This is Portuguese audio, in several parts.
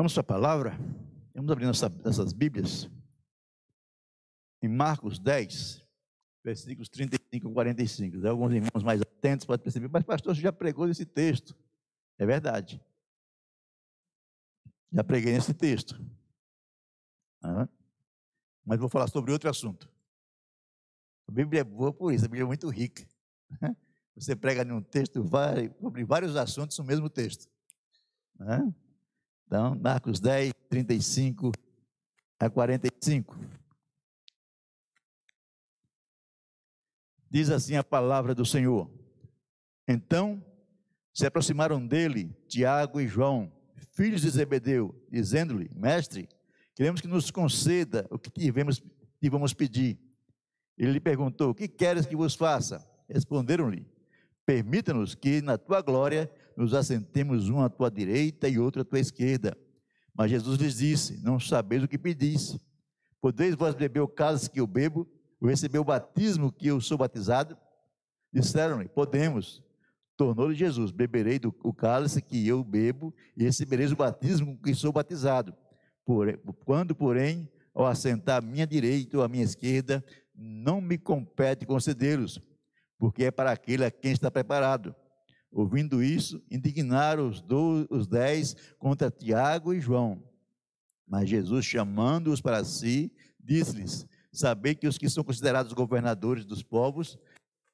Vamos para a palavra? Vamos abrir nossa, nossas Bíblias. Em Marcos 10, versículos 35 e 45. Alguns irmãos mais atentos podem perceber, mas pastor, você já pregou nesse texto. É verdade. Já preguei nesse texto. Mas vou falar sobre outro assunto. A Bíblia é boa por isso, a Bíblia é muito rica. Você prega num texto sobre vários assuntos no mesmo texto. Então, Marcos 10, 35 a 45. Diz assim a palavra do Senhor. Então se aproximaram dele Tiago e João, filhos de Zebedeu, dizendo-lhe: Mestre, queremos que nos conceda o que tivemos, tivemos pedir. Ele lhe perguntou: Que queres que vos faça? Responderam-lhe: Permita-nos que na tua glória nos assentemos um à tua direita e outro à tua esquerda. Mas Jesus lhes disse: Não sabeis o que pedis. Podeis vós beber o cálice que eu bebo ou receber o batismo que eu sou batizado? Disseram-lhe: Podemos. Tornou-lhe Jesus: Beberei do o cálice que eu bebo e recebereis o batismo que sou batizado. Por, quando, porém, ao assentar à minha direita ou à minha esquerda, não me compete concedê-los, porque é para aquele a quem está preparado. Ouvindo isso, indignaram os, do, os dez contra Tiago e João. Mas Jesus, chamando-os para si, disse-lhes: Sabei que os que são considerados governadores dos povos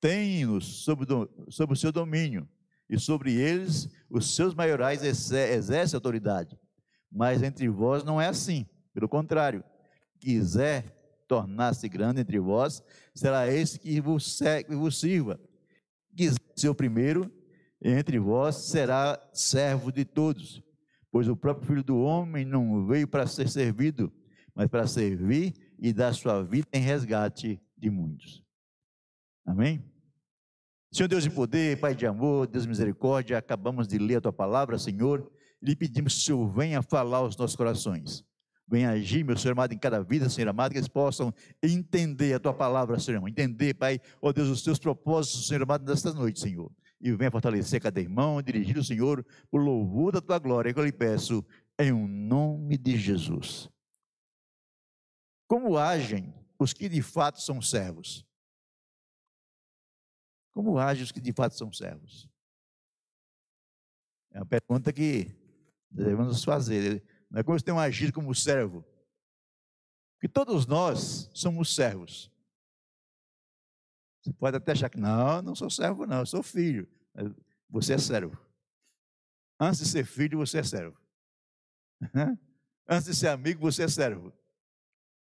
têm-nos sob, sob o seu domínio, e sobre eles os seus maiorais exercem autoridade. Mas entre vós não é assim. Pelo contrário, quiser tornar-se grande entre vós, será esse que vos, que vos sirva. Quiser ser o primeiro entre vós, será servo de todos. Pois o próprio Filho do Homem não veio para ser servido, mas para servir e dar sua vida em resgate de muitos. Amém? Senhor Deus de poder, Pai de amor, Deus de misericórdia, acabamos de ler a tua palavra, Senhor, e lhe pedimos que o Senhor venha falar aos nossos corações. Venha agir, meu Senhor amado, em cada vida, Senhor amado, que eles possam entender a tua palavra, Senhor. Entender, Pai, ó Deus, os teus propósitos, Senhor amado, nesta noite, Senhor. E venha fortalecer cada irmão, dirigir o Senhor por louvor da tua glória, que eu lhe peço, em um nome de Jesus. Como agem os que de fato são servos? Como agem os que de fato são servos? É uma pergunta que devemos fazer. Não é como você tem agido como servo. Porque todos nós somos servos. Você pode até achar que não, não sou servo, não, eu sou filho. Você é servo. Antes de ser filho, você é servo. Antes de ser amigo, você é servo.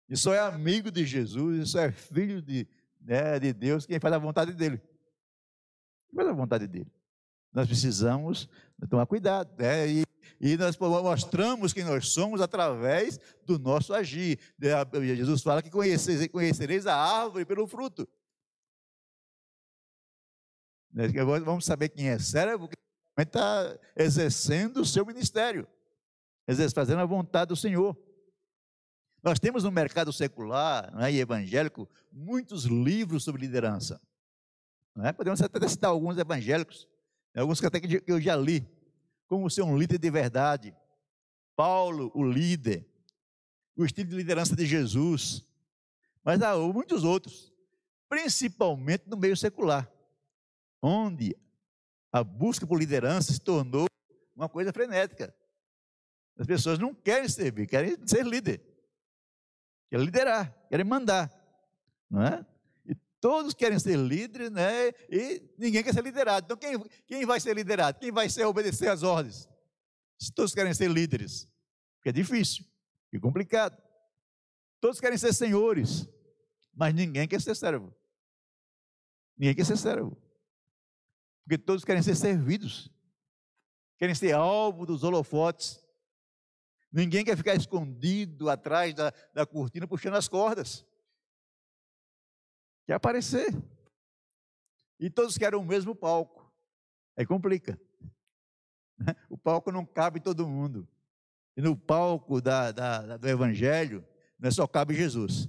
E só é amigo de Jesus, e só é filho de, né, de Deus quem faz a vontade dele pela vontade dele. Nós precisamos tomar cuidado, né? E, e nós mostramos quem nós somos através do nosso agir. Jesus fala que conhecereis a árvore pelo fruto. Né? Agora vamos saber quem é servo, que está exercendo o seu ministério, fazendo a vontade do Senhor. Nós temos no mercado secular né, e evangélico muitos livros sobre liderança. É? Podemos até citar alguns evangélicos, né? alguns que até que eu já li, como ser um líder de verdade. Paulo, o líder, o estilo de liderança de Jesus, mas há muitos outros, principalmente no meio secular, onde a busca por liderança se tornou uma coisa frenética. As pessoas não querem servir, querem ser líder, querem liderar, querem mandar, não é? Todos querem ser líderes, né? E ninguém quer ser liderado. Então, quem, quem vai ser liderado? Quem vai ser obedecer às ordens? Se todos querem ser líderes, porque é difícil, é complicado. Todos querem ser senhores, mas ninguém quer ser servo. Ninguém quer ser servo. Porque todos querem ser servidos. Querem ser alvo dos holofotes. Ninguém quer ficar escondido atrás da, da cortina puxando as cordas. Quer aparecer. E todos querem o mesmo palco. Aí complica. O palco não cabe todo mundo. E no palco da, da, do Evangelho, não é só cabe Jesus.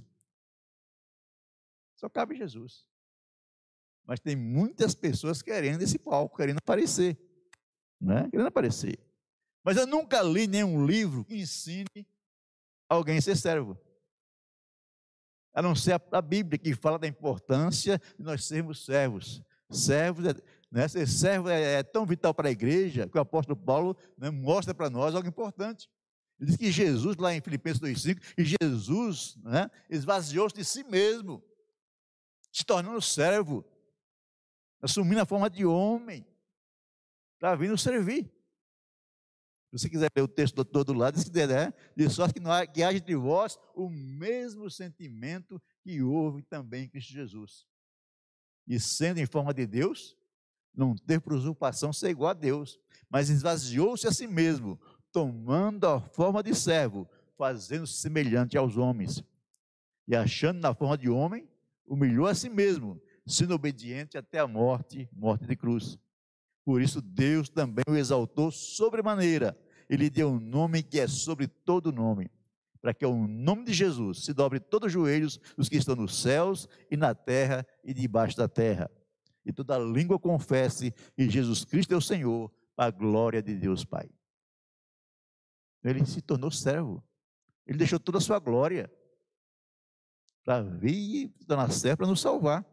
Só cabe Jesus. Mas tem muitas pessoas querendo esse palco, querendo aparecer. Né? Querendo aparecer. Mas eu nunca li nenhum livro que ensine alguém a ser servo. A não ser a, Bíblia, que fala da importância de nós sermos servos. Servos, é, né, ser servo é, é, tão vital para a igreja que o apóstolo Paulo né, mostra para nós algo importante. Ele diz que Jesus, lá em Filipenses 2,5, que Jesus né, esvaziou-se de si mesmo, se tornando servo, assumindo a forma de homem, para vir nos servir. Se você quiser ler o texto do todo lado, diz que né, de sorte que, não há, que haja entre vós o mesmo sentimento que houve também em Cristo Jesus. E sendo em forma de Deus, não teve por usurpação ser igual a Deus, mas esvaziou-se a si mesmo, tomando a forma de servo, fazendo-se semelhante aos homens. E achando na forma de homem, humilhou a si mesmo, sendo obediente até a morte, morte de cruz. Por isso Deus também o exaltou sobremaneira. Ele deu um nome que é sobre todo nome, para que ao nome de Jesus se dobre todos os joelhos dos que estão nos céus e na terra e debaixo da terra. E toda língua confesse que Jesus Cristo é o Senhor, para a glória de Deus Pai. Ele se tornou servo. Ele deixou toda a sua glória para vir e tornar servo para nos salvar.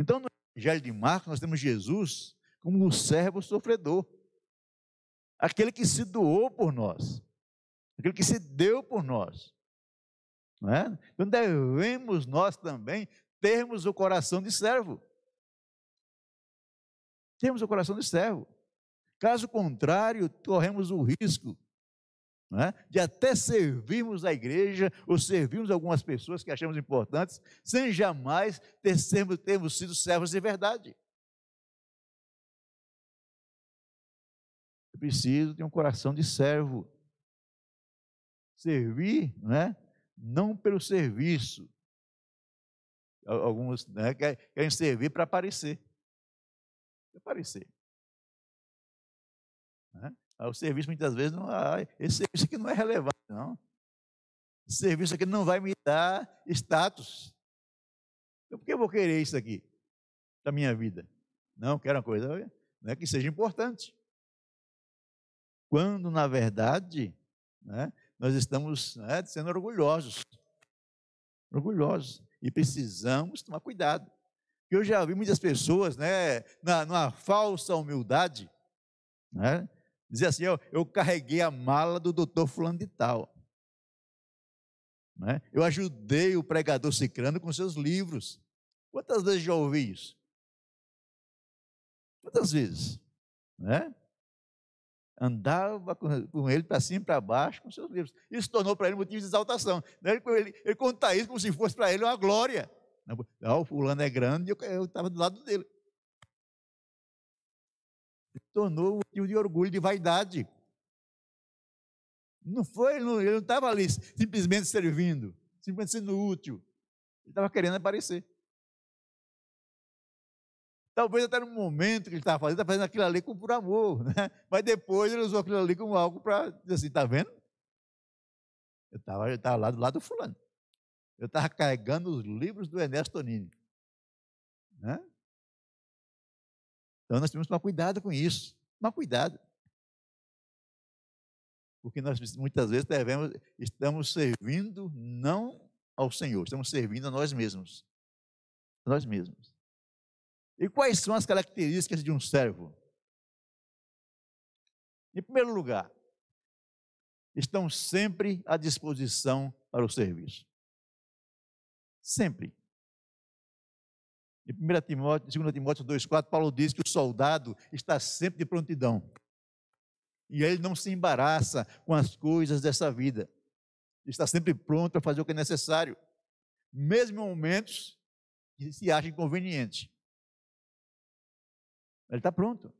Então, no Evangelho de Marcos, nós temos Jesus como o servo sofredor, aquele que se doou por nós, aquele que se deu por nós. Não é? Então, devemos nós também termos o coração de servo. Temos o coração de servo. Caso contrário, corremos o risco é? de até servirmos a igreja ou servirmos algumas pessoas que achamos importantes, sem jamais termos sido servos de verdade. Eu preciso ter um coração de servo. Servir, não é? Não pelo serviço. Alguns né, querem servir para aparecer. Aparecer. Né? O serviço muitas vezes não. Ah, esse serviço aqui não é relevante, não. Esse serviço aqui não vai me dar status. Então, por que eu vou querer isso aqui da minha vida? Não, quero uma coisa né, que seja importante. Quando, na verdade, né, nós estamos né, sendo orgulhosos. Orgulhosos. E precisamos tomar cuidado. Eu já vi muitas pessoas, né, na, numa falsa humildade, né, Dizer assim, eu, eu carreguei a mala do doutor fulano de tal. Né? Eu ajudei o pregador cicrano com seus livros. Quantas vezes já ouvi isso? Quantas vezes? Né? Andava com, com ele para cima e para baixo com seus livros. Isso tornou para ele motivo de exaltação. Ele, ele, ele conta isso como se fosse para ele uma glória. Não, o fulano é grande e eu estava do lado dele tornou um motivo de orgulho, de vaidade. Não foi, ele não estava ali simplesmente servindo, simplesmente sendo útil. Ele estava querendo aparecer. Talvez até no momento que ele estava fazendo, estava fazendo aquilo ali por amor, né? mas depois ele usou aquilo ali como algo para dizer assim: está vendo? Eu estava eu estava lá do lado do fulano. Eu estava carregando os livros do Ernesto Tonini. Né? Então nós temos que tomar cuidado com isso. Tomar cuidado. Porque nós muitas vezes devemos, estamos servindo não ao Senhor, estamos servindo a nós mesmos. A nós mesmos. E quais são as características de um servo? Em primeiro lugar, estão sempre à disposição para o serviço. Sempre. Em 1 Timóteo, 2 Timóteo 2,4, Paulo diz que o soldado está sempre de prontidão. E ele não se embaraça com as coisas dessa vida. está sempre pronto para fazer o que é necessário, mesmo em momentos que se acha inconveniente. Ele está pronto.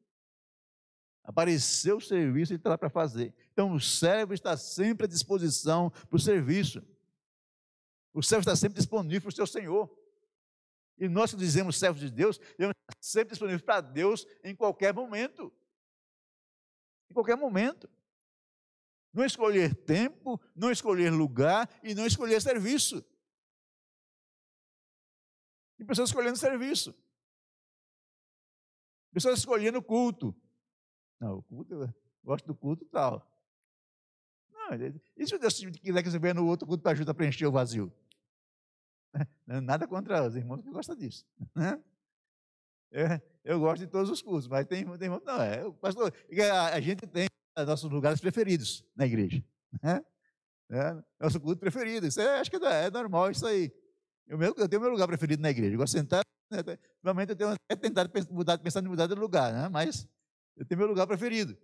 Apareceu o serviço, ele está lá para fazer. Então, o servo está sempre à disposição para o serviço. O servo está sempre disponível para o seu Senhor. E nós que dizemos servos de Deus, devemos estar sempre disponíveis para Deus em qualquer momento. Em qualquer momento. Não escolher tempo, não escolher lugar e não escolher serviço. E pessoas escolhendo serviço. Pessoas escolhendo culto. Não, o culto gosto do culto tal. Não, e se Deus quiser que você venha no outro culto para ajudar a preencher o vazio? Nada contra os irmãos que gostam disso. Né? Eu, eu, gosto de todos os cultos, mas tem, tem irmãos. Não, é, pastor, a, a gente tem nossos lugares preferidos na igreja. Né? É, nosso culto preferido. Isso é, acho que é, é normal isso aí. Eu, meu, eu tenho meu lugar preferido na igreja. Eu gosto de sentar. Né, normalmente eu tenho até tentado mudar, pensando em mudar de lugar, né? mas eu tenho meu lugar preferido.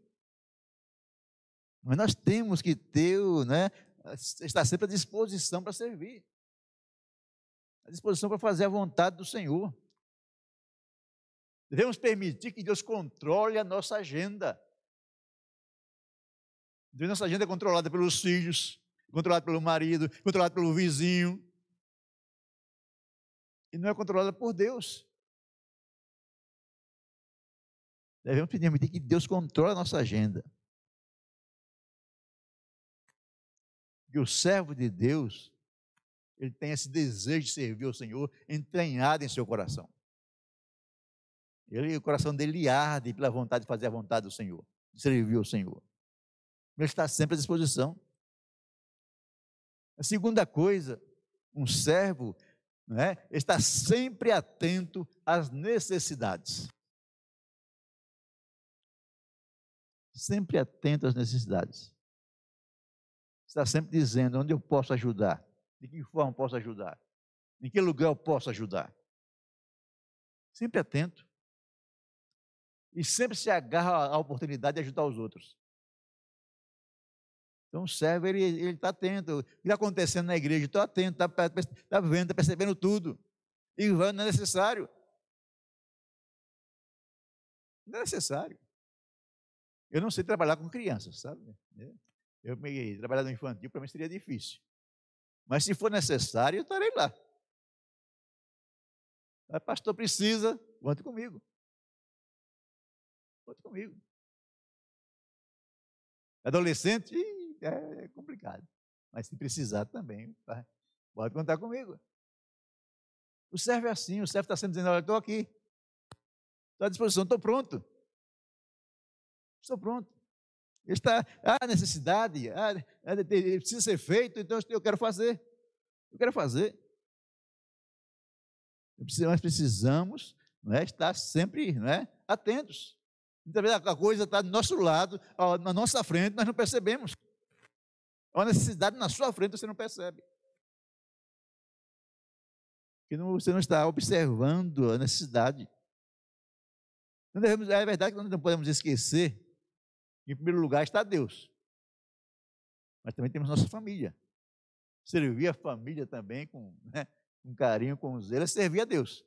Mas nós temos que ter, né, estar sempre à disposição para servir. À disposição para fazer a vontade do Senhor. Devemos permitir que Deus controle a nossa agenda. Nossa agenda é controlada pelos filhos, controlada pelo marido, controlada pelo vizinho. E não é controlada por Deus. Devemos permitir que Deus controle a nossa agenda. Que o servo de Deus, ele tem esse desejo de servir ao Senhor entranhado em seu coração. Ele, o coração dele arde pela vontade de fazer a vontade do Senhor, de servir ao Senhor. Ele está sempre à disposição. A segunda coisa, um servo né, está sempre atento às necessidades. Sempre atento às necessidades. Está sempre dizendo onde eu posso ajudar, de que forma posso ajudar, em que lugar eu posso ajudar. Sempre atento e sempre se agarra à oportunidade de ajudar os outros. Então o servo, ele está atento. O que está acontecendo na igreja? Estou atento, está tá vendo, está percebendo tudo. E não é necessário. Não é necessário. Eu não sei trabalhar com crianças, sabe? Eu me trabalhar no infantil, para mim seria difícil. Mas se for necessário, eu estarei lá. Mas, pastor, precisa, conte comigo. Conta comigo. Adolescente, é complicado. Mas se precisar também, tá? pode contar comigo. O servo é assim, o servo está sempre dizendo, olha, estou aqui. Estou à disposição, estou pronto. Estou pronto. Está, há necessidade, há, precisa ser feito, então eu quero fazer. Eu quero fazer. Nós precisamos não é, estar sempre não é, atentos. Muitas vezes a coisa está do nosso lado, na nossa frente, nós não percebemos. Há uma necessidade na sua frente, você não percebe. Porque você não está observando a necessidade. é verdade que nós não podemos esquecer que, em primeiro lugar, está Deus. Mas também temos nossa família. Servir a família também com, né, com carinho, com zelo, é servir a Deus.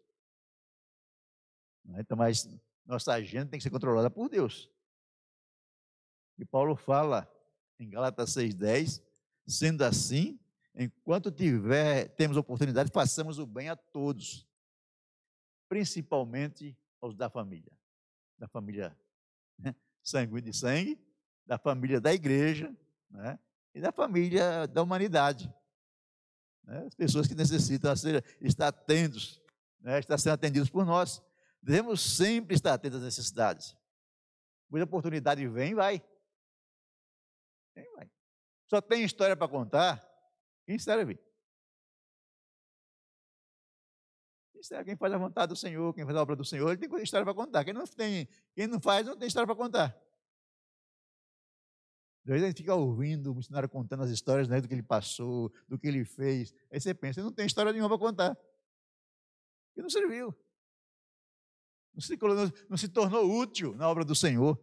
Então, mas nossa agenda tem que ser controlada por Deus. E Paulo fala em Gálatas 6,10, sendo assim, enquanto tiver, temos oportunidade, façamos o bem a todos, principalmente aos da família, da família né, sangue de sangue, da família da igreja, né, e da família da humanidade. Né, as pessoas que necessitam ser, estar atentos, né, estar sendo atendidos por nós. Devemos sempre estar atentos às necessidades. Quando a oportunidade vem, vai. Vem, vai. Só tem história para contar, quem serve? Serve? Quem faz a vontade do Senhor, quem faz a obra do Senhor, ele tem história para contar. Quem não, tem, quem não faz, não tem história para contar. Às vezes a gente fica ouvindo o missionário contando as histórias né, do que ele passou, do que ele fez. Aí você pensa, não tem história nenhuma para contar. Porque não serviu não se, não se tornou útil na obra do Senhor.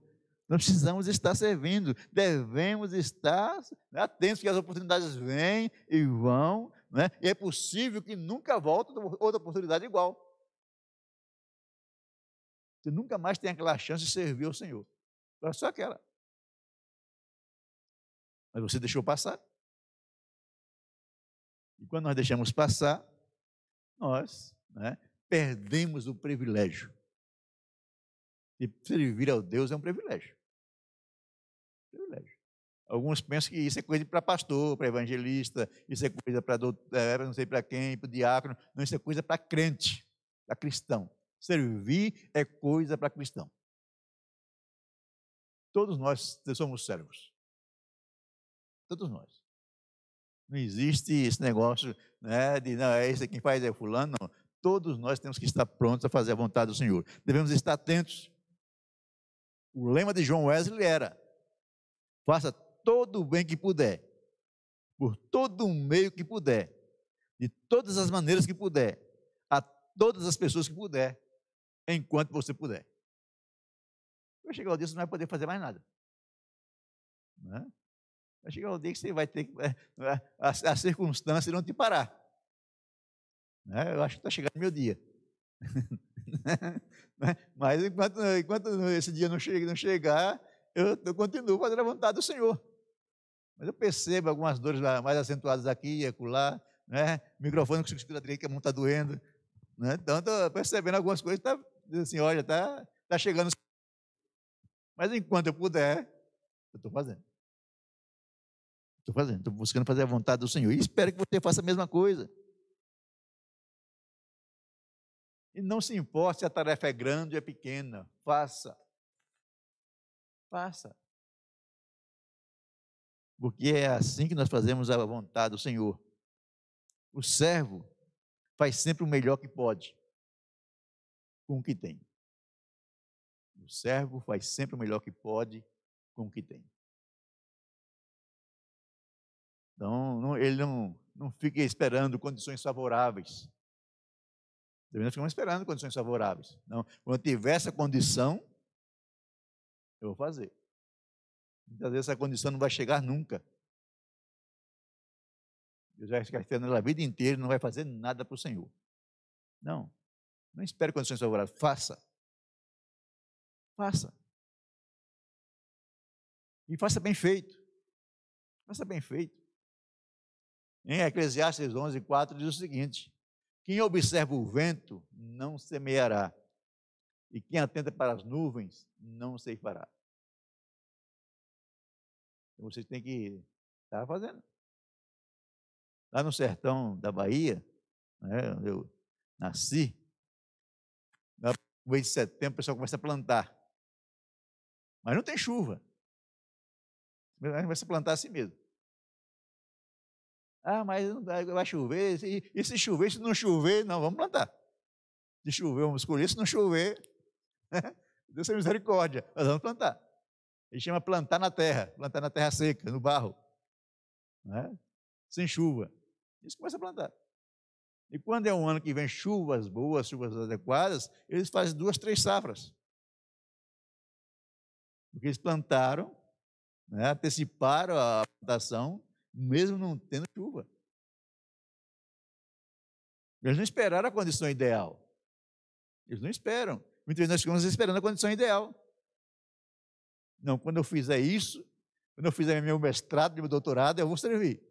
Nós precisamos estar servindo, devemos estar atentos, que as oportunidades vêm e vão, né? e é possível que nunca volte outra oportunidade igual. Você nunca mais tem aquela chance de servir ao Senhor. Era só aquela. Mas você deixou passar. E quando nós deixamos passar, nós né, perdemos o privilégio e servir ao Deus é um privilégio. Privilégio. Alguns pensam que isso é coisa para pastor, para evangelista, isso é coisa para doutor, não sei para quem, para diácono. Não, isso é coisa para crente, para cristão. Servir é coisa para cristão. Todos nós somos servos. Todos nós. Não existe esse negócio né, de, não, é esse quem faz é fulano, não. Todos nós temos que estar prontos a fazer a vontade do Senhor. Devemos estar atentos. O lema de João Wesley era: faça todo o bem que puder, por todo o meio que puder, de todas as maneiras que puder, a todas as pessoas que puder, enquanto você puder. Vai chegar o dia que você não vai poder fazer mais nada. Né? Vai chegar o dia que você vai ter que. É, as, as circunstâncias não te parar. Né? Eu acho que está chegando o meu dia. Né? Mas enquanto, enquanto esse dia não, não chegar, eu, eu continuo fazendo a vontade do Senhor. Mas eu percebo algumas dores mais acentuadas aqui e acolá, né? O microfone que a mão está doendo. Né? Então, estou percebendo algumas coisas, tá, assim, olha, está tá chegando. Mas enquanto eu puder, eu estou fazendo. Estou fazendo, estou buscando fazer a vontade do Senhor. E espero que você faça a mesma coisa. E não se importe se a tarefa é grande ou é pequena. Faça. Faça. Porque é assim que nós fazemos a vontade do Senhor. O servo faz sempre o melhor que pode com o que tem. O servo faz sempre o melhor que pode com o que tem. Então, não, ele não, não fica esperando condições favoráveis. Também não ficamos esperando condições favoráveis. Não, quando tiver essa condição, eu vou fazer. Muitas vezes essa condição não vai chegar nunca. Eu já ficar esperando a vida inteira e não vai fazer nada para o Senhor. Não. Não espere condições favoráveis. Faça. Faça. E faça bem feito. Faça bem feito. Em Eclesiastes 11, 4 diz o seguinte: Quem observa o vento não semeará, e quem atenta para as nuvens não ceifará. Vocês têm que estar fazendo. Lá no sertão da Bahia, né, onde eu nasci, no mês de setembro o pessoal começa a plantar. Mas não tem chuva. A vai se plantar assim mesmo. Ah, mas vai chover. E, e se chover, se não chover, não, vamos plantar. Se chover, vamos escolher. Se não chover, Deus tem misericórdia, nós vamos plantar. Ele chama plantar na terra, plantar na terra seca, no barro, né? sem chuva. Isso começa a plantar. E quando é um ano que vem chuvas boas, chuvas adequadas, eles fazem duas, três safras. Porque eles plantaram, né, anteciparam a plantação mesmo não tendo chuva. Eles não esperaram a condição ideal. Eles não esperam. Muitas vezes nós ficamos esperando a condição ideal. Não, quando eu fizer isso, quando eu fizer meu mestrado, meu doutorado, eu vou servir.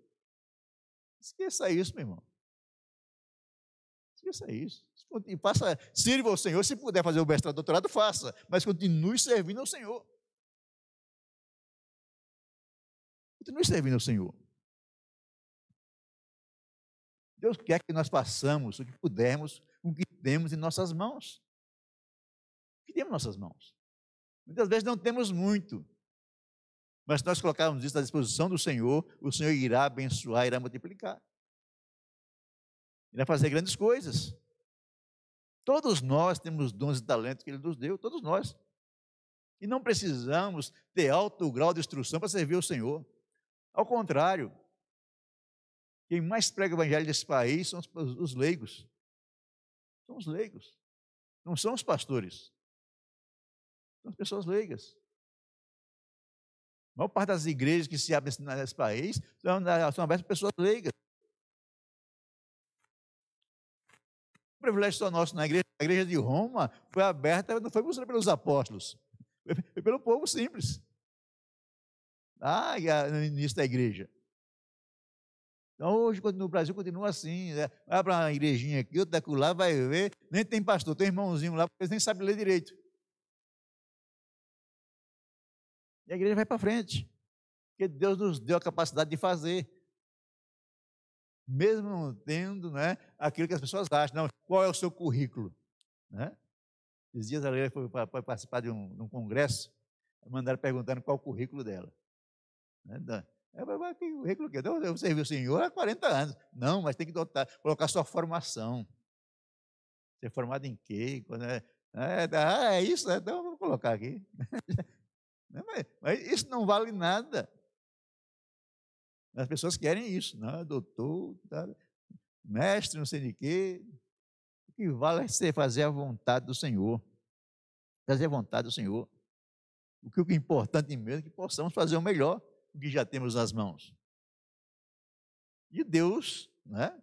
Esqueça isso, meu irmão. Esqueça isso. E faça, sirva ao Senhor. Se puder fazer o mestrado, doutorado, faça. Mas continue servindo ao Senhor. Continue servindo ao Senhor. Deus quer que nós façamos o que pudermos o que temos em nossas mãos. O que temos em nossas mãos? Muitas vezes não temos muito, mas se nós colocarmos isso à disposição do Senhor, o Senhor irá abençoar, irá multiplicar. Irá fazer grandes coisas. Todos nós temos dons e talentos que Ele nos deu, todos nós. E não precisamos ter alto grau de instrução para servir o Senhor. Ao contrário, quem mais prega o evangelho desse país são os, os leigos. São os leigos. Não são os pastores. São as pessoas leigas. A maior parte das igrejas que se abrem nesse país são, são abertas pessoas leigas. O privilégio só nosso na igreja, a igreja de Roma foi aberta, não foi pelos apóstolos, foi pelo povo simples. Ah, no início da igreja. Então, hoje, no Brasil, continua assim. Né? Vai para uma igrejinha aqui, outra lá, vai ver. Nem tem pastor, tem irmãozinho lá, porque eles nem sabem ler direito. E a igreja vai para frente. Porque Deus nos deu a capacidade de fazer. Mesmo não tendo né, aquilo que as pessoas acham. Não, qual é o seu currículo? Né? Esses dias a Leila foi, participar de um, de um congresso. Mandaram perguntando qual o currículo dela. Né? É, que currículo que eu, eu servi o senhor há 40 anos. Não, mas tem que dotar, colocar sua formação. Você é formado em quê? Quando é, é, ah, é isso, né? então vou colocar aqui. mas, mas isso não vale nada. As pessoas querem isso, não, né? doutor, tá, mestre, não sei de quê. O que vale é ser fazer a vontade do Senhor. Fazer a vontade do Senhor. O que é importante mesmo é que possamos fazer o melhor do que já temos nas mãos. E Deus, né?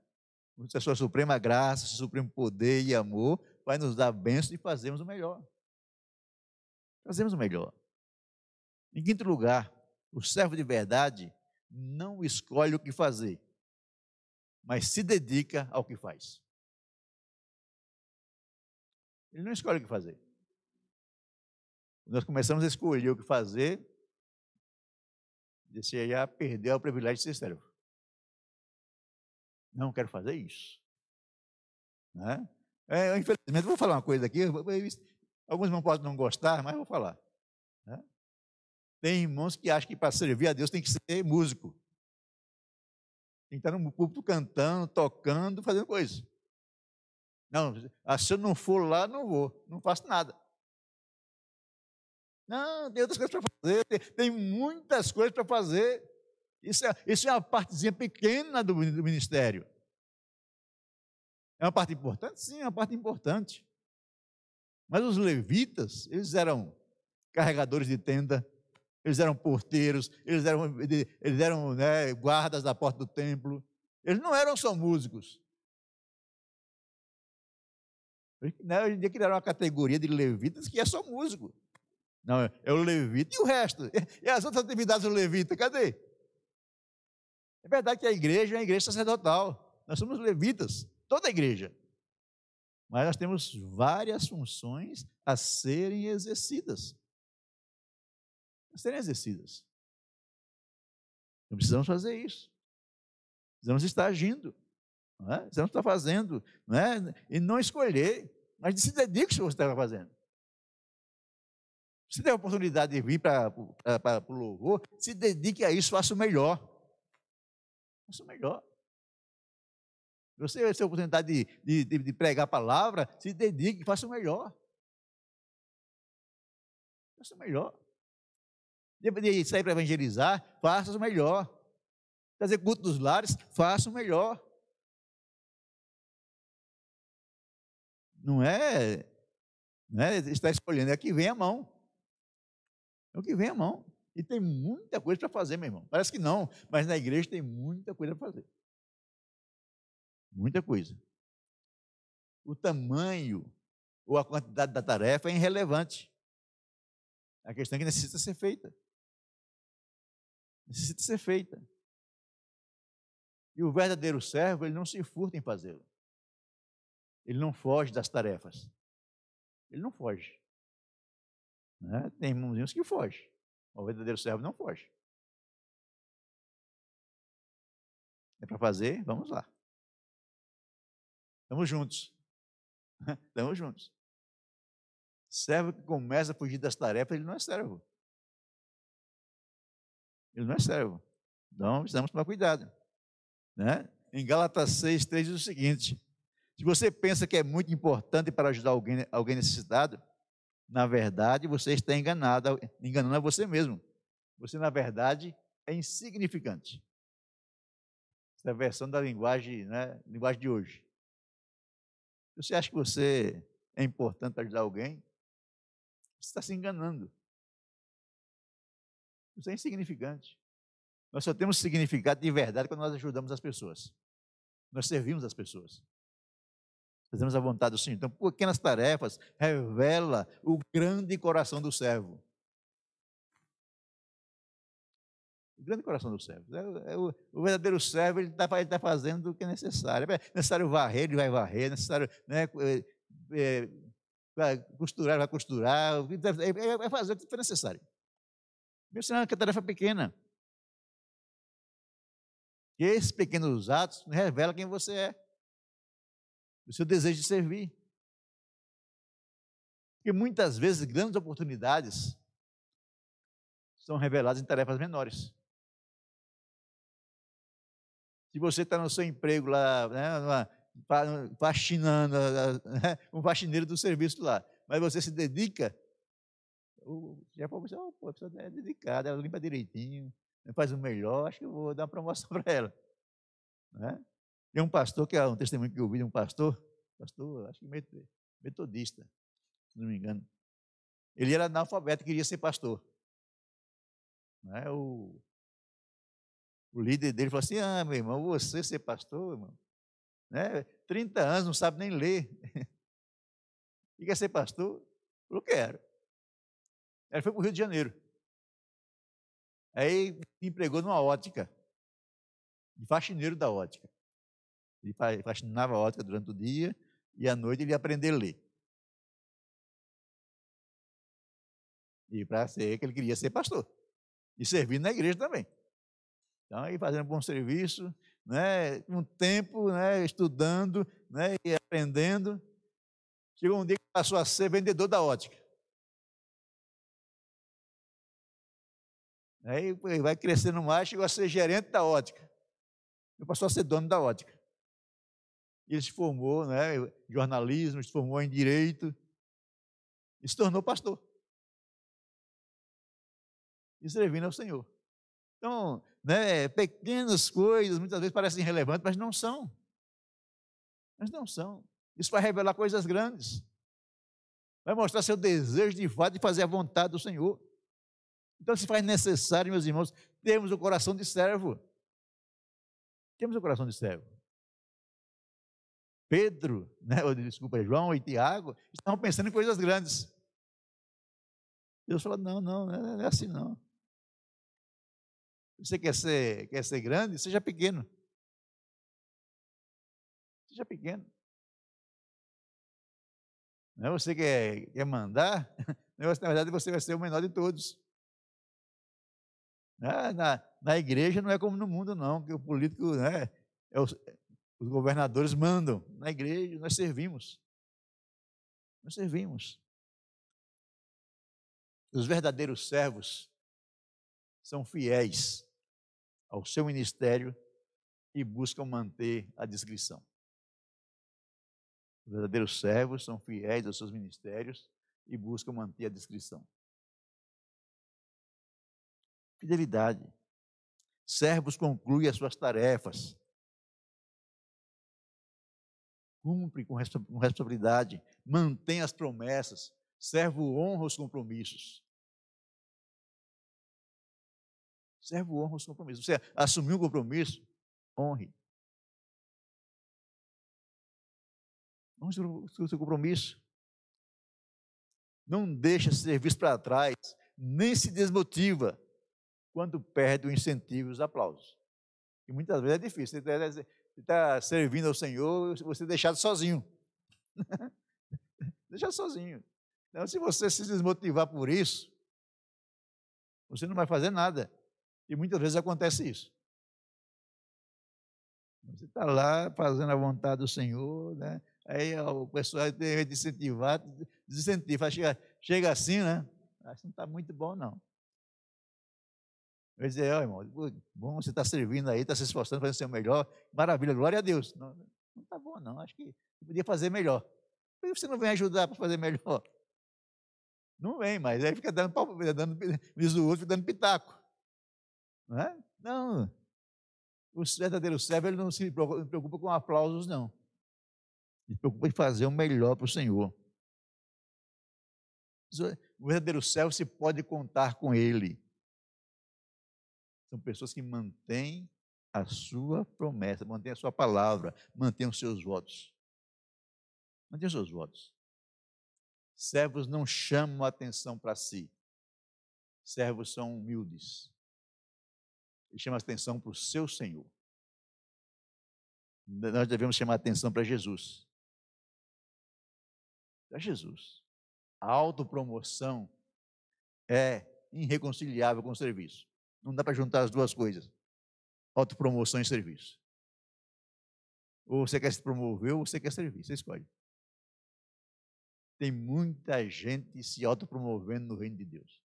Com a sua suprema graça, seu supremo poder e amor, vai nos dar bênção e fazemos o melhor. Fazemos o melhor. Em quinto lugar, o servo de verdade não escolhe o que fazer, mas se dedica ao que faz. Ele não escolhe o que fazer. Nós começamos a escolher o que fazer, você já perdeu o privilégio de ser servo. Não quero fazer isso. Né? É, infelizmente, vou falar uma coisa aqui. Alguns não podem não gostar, mas vou falar. Né? Tem irmãos que acham que para servir a Deus tem que ser músico. Tem que estar no púlpito cantando, tocando, fazendo coisas. Não, ah, se eu não for lá, não vou, não faço nada. Não, tem outras coisas para fazer, tem, tem, muitas coisas para fazer. Isso é, isso é uma partezinha pequena do, do ministério. É uma parte importante? Sim, é uma parte importante. Mas os levitas, eles eram carregadores de tenda, eles eram porteiros, eles eram, eles eram né, guardas da porta do templo. Eles não eram só músicos. Né, hoje em dia criaram uma categoria de levitas que é só músico. Não, é o levita e o resto. E as outras atividades do levita, cadê? É verdade que a igreja é uma igreja sacerdotal. Nós somos levitas, toda a igreja. Mas nós temos várias funções a serem exercidas. Serem exercidas. Não precisamos fazer isso. Precisamos estar agindo. Não é? Precisamos estar fazendo. Não é? E não escolher. Mas se dedique que você está fazendo. Se der a oportunidade de vir para o louvor, se dedique a isso, faça o melhor. Faça o melhor. Você tem a oportunidade de, de, de, pregar a palavra, se dedique, faça o melhor. Faça o melhor. De sair para evangelizar, faça o melhor. Fazer culto dos lares, faça o melhor. Não é, não é estar escolhendo, é que vem a mão. É o que vem à mão. E tem muita coisa para fazer, meu irmão. Parece que não, mas na igreja tem muita coisa para fazer. Muita coisa. O tamanho ou a quantidade da tarefa é irrelevante. A questão é que necessita ser feita. Necessita ser feita. E o verdadeiro servo, ele não se furta em fazê-lo. Ele não foge das tarefas. Ele não foge. Né? Tem irmãozinhos que fogem. O verdadeiro servo não foge. É para fazer? Vamos lá. Estamos juntos. Estamos juntos. Servo que começa a fugir das tarefas, ele não é servo. Ele não é servo. Então, precisamos tomar cuidado. Né? Em Gálatas 6, 3 diz o seguinte: se você pensa que é muito importante para ajudar alguém, alguém necessitado, na verdade, você está enganado, enganando a você mesmo. Você, na verdade, é insignificante. Essa é a versão da linguagem, né, linguagem de hoje. Você acha que você é importante para ajudar alguém? Você está se enganando. Você é insignificante. Nós só temos significado de verdade quando nós ajudamos as pessoas. Nós servimos as pessoas. Fazemos a vontade do Senhor. Então, pequenas tarefas revela o grande coração do servo. O grande coração do servo. É, é o, verdadeiro servo, ele está tá fazendo o que é necessário. É necessário varrer, ele vai varrer. É necessário né, é, é, costurar, vai costurar. Vai fazer o que for necessário. Mesmo sendo uma tarefa pequena. E esses pequenos atos revelam quem você é o seu desejo de servir. Porque muitas vezes grandes oportunidades são reveladas em tarefas menores. Se você está no seu emprego lá, né, faxinando, né, um faxineiro do serviço lá, mas você se dedica, já pode pensar, oh, pô, a pessoa é dedicada, ela limpa direitinho, faz o melhor, acho que eu vou dar uma promoção para ela. Né? Tem um pastor, que é um testemunho que eu ouvi de um pastor, pastor, acho que metodista, se não me engano. Ele era analfabeto e queria ser pastor. Né? O, o líder dele falou assim: Ah, meu irmão, você ser pastor, irmão, né? 30 anos, não sabe nem ler. e quer ser pastor? Falou: Quero. Ele foi para o Rio de Janeiro. Aí empregou numa ótica, de faxineiro da ótica. Ele faxinava a ótica durante o dia e à noite ele ia aprender a ler. E para ser que ele queria ser pastor. E servindo na igreja também. Então, aí fazendo um bom serviço, né, um tempo né, estudando né, e aprendendo. Chegou um dia que passou a ser vendedor da ótica. Aí vai crescendo mais, chegou a ser gerente da ótica. E passou a ser dono da ótica. Ele se formou né, em jornalismo, se formou em direito e se tornou pastor. E servindo ao Senhor. Então, né, pequenas coisas muitas vezes parecem irrelevantes, mas não são. Mas não são. Isso vai revelar coisas grandes. Vai mostrar seu desejo de fato de fazer a vontade do Senhor. Então se faz necessário, meus irmãos, termos o coração de servo. Temos o coração de servo. Pedro, né, desculpa, João e Tiago, estavam pensando em coisas grandes. Deus falou: não, não, não é assim não. Você quer ser, quer ser grande? Seja pequeno. Seja pequeno. Não é você quer, quer mandar, na verdade você vai ser o menor de todos. Na, na, na igreja não é como no mundo, não, que o político, né, é os, os governadores mandam. Na igreja nós servimos. Nós servimos. Os verdadeiros servos são fiéis ao seu ministério e buscam manter a discrição. Os verdadeiros servos são fiéis aos seus ministérios e buscam manter a discrição. Fidelidade. Servos concluem as suas tarefas. Cumpre com responsabilidade, mantém as promessas, servo honra os compromissos. Servo honra os compromissos. Você assumiu um compromisso, honre. Honre o seu compromisso. Não deixa serviço para trás, nem se desmotiva quando perde o incentivo e os aplausos. E muitas vezes é difícil. Você está servindo ao Senhor, você é deixado sozinho. deixado sozinho. Então, se você se desmotivar por isso, você não vai fazer nada. E muitas vezes acontece isso. Você está lá fazendo a vontade do Senhor, né? aí o pessoal tem que incentivar, desincentiva, chega, chega assim, né? Que não está muito bom, não. Eu dizer, oh, irmão, bom, você está servindo aí, está se esforçando, fazendo o seu melhor, maravilha, glória a Deus. Não está bom, não, acho que podia fazer melhor. Por que você não vem ajudar para fazer melhor? Não vem, mas aí fica dando, dando, diz fica dando pitaco. Não é? Não. O verdadeiro servo ele não se preocupa com aplausos, não. Ele se preocupa em fazer o melhor para o Senhor. O verdadeiro servo se pode contar com ele. São pessoas que mantêm a sua promessa, mantêm a sua palavra, mantêm os seus votos. Mantêm os seus votos. Servos não chamam a atenção para si. Servos são humildes. Ele chama a atenção para o seu Senhor. Nós devemos chamar a atenção para Jesus. Para Jesus. A autopromoção é irreconciliável com o serviço. Não dá para juntar as duas coisas. Autopromoção e serviço. Ou você quer se promover ou você quer servir. Você escolhe. Tem muita gente se autopromovendo no reino de Deus.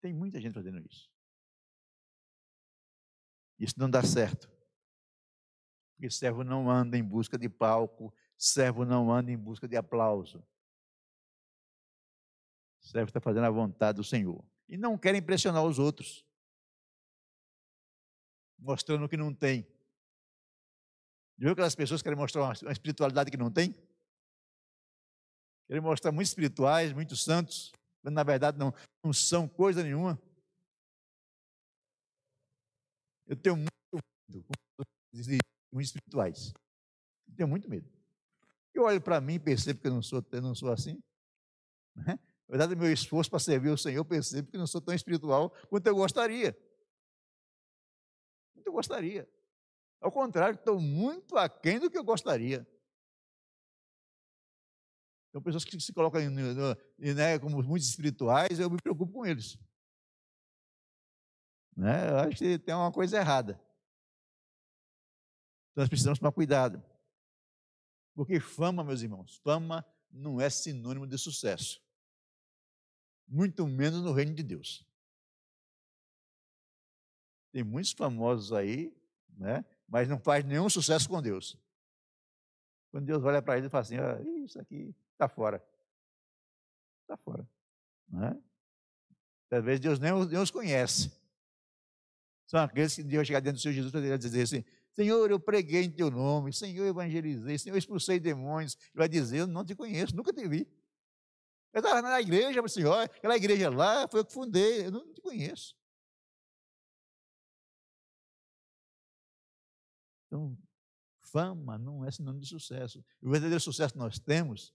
Tem muita gente fazendo isso. Isso não dá certo. Porque servo não anda em busca de palco, servo não anda em busca de aplauso. Servo está fazendo a vontade do Senhor. E não quer impressionar os outros, mostrando que não tem. Viu aquelas pessoas que querem mostrar uma espiritualidade que não tem? Querem mostrar muito espirituais, muito santos, mas na verdade não, não são coisa nenhuma. Eu tenho muito medo com espirituais. Eu tenho muito medo. Eu olho para mim e percebo que eu não sou, eu não sou assim. Né? Na verdade, meu esforço para servir o Senhor, eu percebo que não sou tão espiritual quanto eu gostaria. Quanto eu gostaria. Ao contrário, estou muito aquém do que eu gostaria. Então, pessoas que se colocam né, como muitos espirituais, eu me preocupo com eles. Né? Eu acho que tem uma coisa errada. Então, nós precisamos tomar cuidado. Porque fama, meus irmãos, fama não é sinônimo de sucesso. Muito menos no reino de Deus. Tem muitos famosos aí, né? mas não faz nenhum sucesso com Deus. Quando Deus olha para ele e fala assim: ah, isso aqui está fora. Está fora. Né? Vezes Deus nem, nem os conhece. São aqueles que Deus vai chegar dentro do Senhor Jesus para dizer assim: Senhor, eu preguei em teu nome, Senhor, eu evangelizei, Senhor, eu expulsei demônios. Ele vai dizer: Eu não te conheço, nunca te vi. Eu estava na igreja, Senhor, aquela igreja lá foi eu que fundei, eu não te conheço. Então, fama não é sinônimo de sucesso. O verdadeiro sucesso que nós temos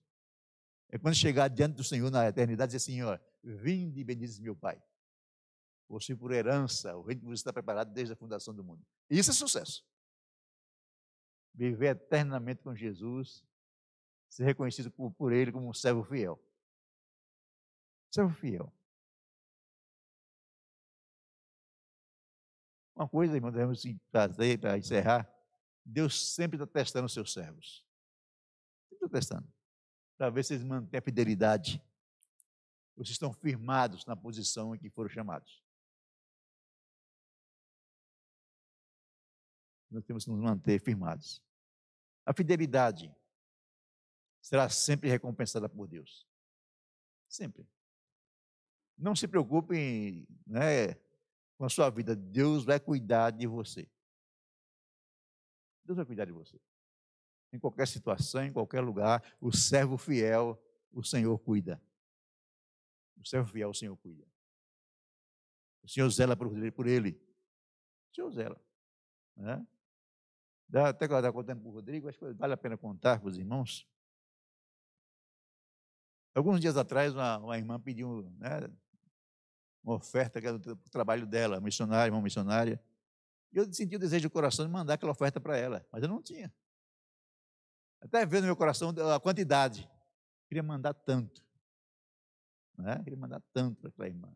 é quando chegar diante do Senhor na eternidade e dizer, Senhor, vinde e bendize meu Pai. Você por herança, o reino que você está preparado desde a fundação do mundo. Isso é sucesso. Viver eternamente com Jesus, ser reconhecido por Ele como um servo fiel. Servo fiel. Uma coisa, irmão, devemos fazer para encerrar. Deus sempre está testando os seus servos. Sempre está testando para ver se eles mantêm a fidelidade. Vocês estão firmados na posição em que foram chamados. Nós temos que nos manter firmados. A fidelidade será sempre recompensada por Deus. Sempre. Não se preocupe né, com a sua vida. Deus vai cuidar de você. Deus vai cuidar de você em qualquer situação, em qualquer lugar, o servo fiel, o Senhor cuida. O servo fiel, o Senhor cuida. O Senhor zela por ele. O Senhor zela. Né? Dá, até que eu estava contando para o Rodrigo, acho que vale a pena contar para os irmãos. Alguns dias atrás, uma, uma irmã pediu né, uma oferta que era do trabalho dela, missionária, uma missionária. E eu senti o desejo do coração de mandar aquela oferta para ela, mas eu não tinha. Até vendo no meu coração a quantidade. Queria mandar tanto. Né? Queria mandar tanto para aquela irmã.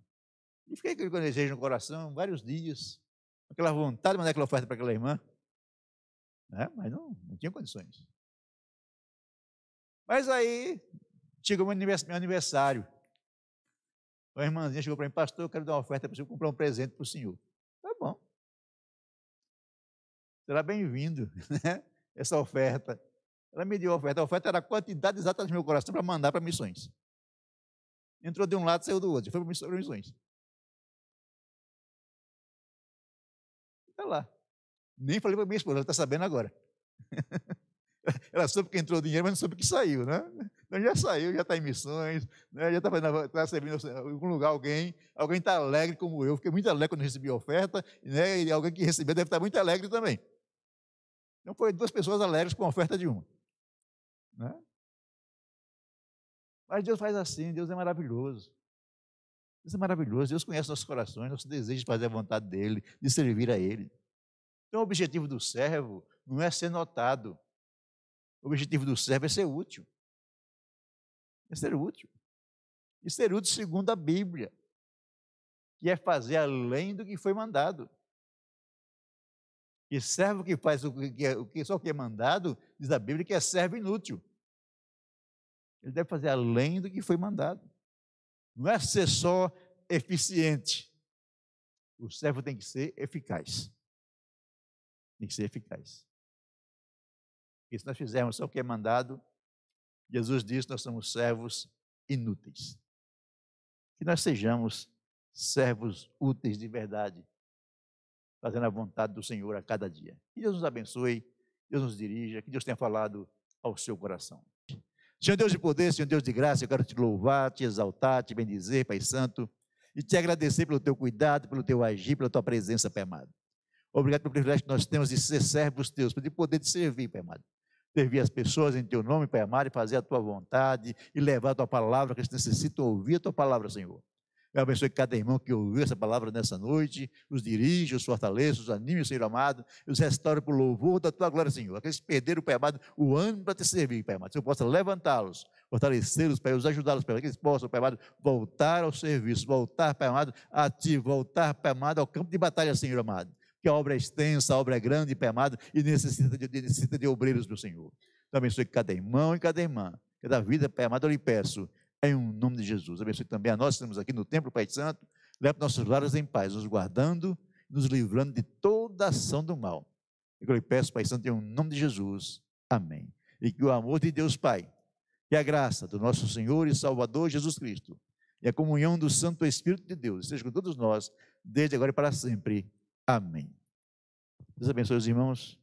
E fiquei com aquele desejo no coração vários dias. Aquela vontade de mandar aquela oferta para aquela irmã. Né? Mas não, não tinha condições. Mas aí, chegou meu aniversário. Uma irmãzinha chegou para mim, pastor, eu quero dar uma oferta para você, comprar um presente para o senhor. Tá bom. Será bem-vindo, né? Essa oferta. Ela me deu a oferta. A oferta era a quantidade exata do meu coração para mandar para missões. Entrou de um lado, saiu do outro. Foi para missões. Está lá. Nem falei para minha esposa, ela está sabendo agora. ela soube que entrou dinheiro, mas não soube que saiu, né? Então já saiu, já está em missões, né? já está tá servindo em algum lugar alguém, alguém está alegre como eu, fiquei muito alegre quando recebi a oferta, né? e alguém que recebeu deve estar muito alegre também. Então foi duas pessoas alegres com a oferta de uma. Né? Mas Deus faz assim, Deus é maravilhoso. Deus é maravilhoso, Deus conhece nossos corações, nosso desejo de fazer a vontade dEle, de servir a Ele. Então o objetivo do servo não é ser notado. O objetivo do servo é ser útil. É ser útil. E ser útil segundo a Bíblia, que é fazer além do que foi mandado. E servo que faz o que, é, o que só o que é mandado, diz a Bíblia, que é servo inútil. Ele deve fazer além do que foi mandado. Não é ser só eficiente. O servo tem que ser eficaz. Tem que ser eficaz. E se nós fizermos só o que é mandado, Jesus disse: nós somos servos inúteis. Que nós sejamos servos úteis de verdade, fazendo a vontade do Senhor a cada dia. Que Deus nos abençoe, Deus nos dirija, que Deus tenha falado ao seu coração. Senhor Deus de poder, Senhor Deus de graça, eu quero te louvar, te exaltar, te bendizer, Pai Santo, e te agradecer pelo teu cuidado, pelo teu agir, pela tua presença, Pai amado. Obrigado pelo privilégio que nós temos de ser servos teus, de poder te servir, Pai amado. Servir as pessoas em teu nome, Pai amado, e fazer a tua vontade e levar a tua palavra, que eles necessitam ouvir a tua palavra, Senhor. Eu abençoe cada irmão que ouviu essa palavra nessa noite, os dirige, os fortaleça, os anime, Senhor amado, e os restaure para o louvor da tua glória, Senhor. Aqueles que perderam, Pai amado, o ânimo para te servir, Pai amado. Se eu possa levantá-los, fortalecê-los, Pai, os ajudá-los, Pai, que eles possam, Pai amado, voltar ao serviço, voltar, Pai amado, a ti, voltar, Pai amado, ao campo de batalha, Senhor amado. Que a obra é extensa, a obra é grande, Pai amado, e necessita de, necessita de obreiros, meu Senhor. Então abençoe cada irmão e cada irmã, cada vida, Pai amado, eu lhe peço em um nome de Jesus. Abençoe também a nós que estamos aqui no templo, Pai Santo. Leve nossos lares em paz, nos guardando, nos livrando de toda ação do mal. Eu lhe peço, Pai Santo, em um nome de Jesus. Amém. E que o amor de Deus Pai, que a graça do nosso Senhor e Salvador Jesus Cristo, e a comunhão do Santo Espírito de Deus, seja com todos nós, desde agora e para sempre. Amém. Deus abençoe os irmãos.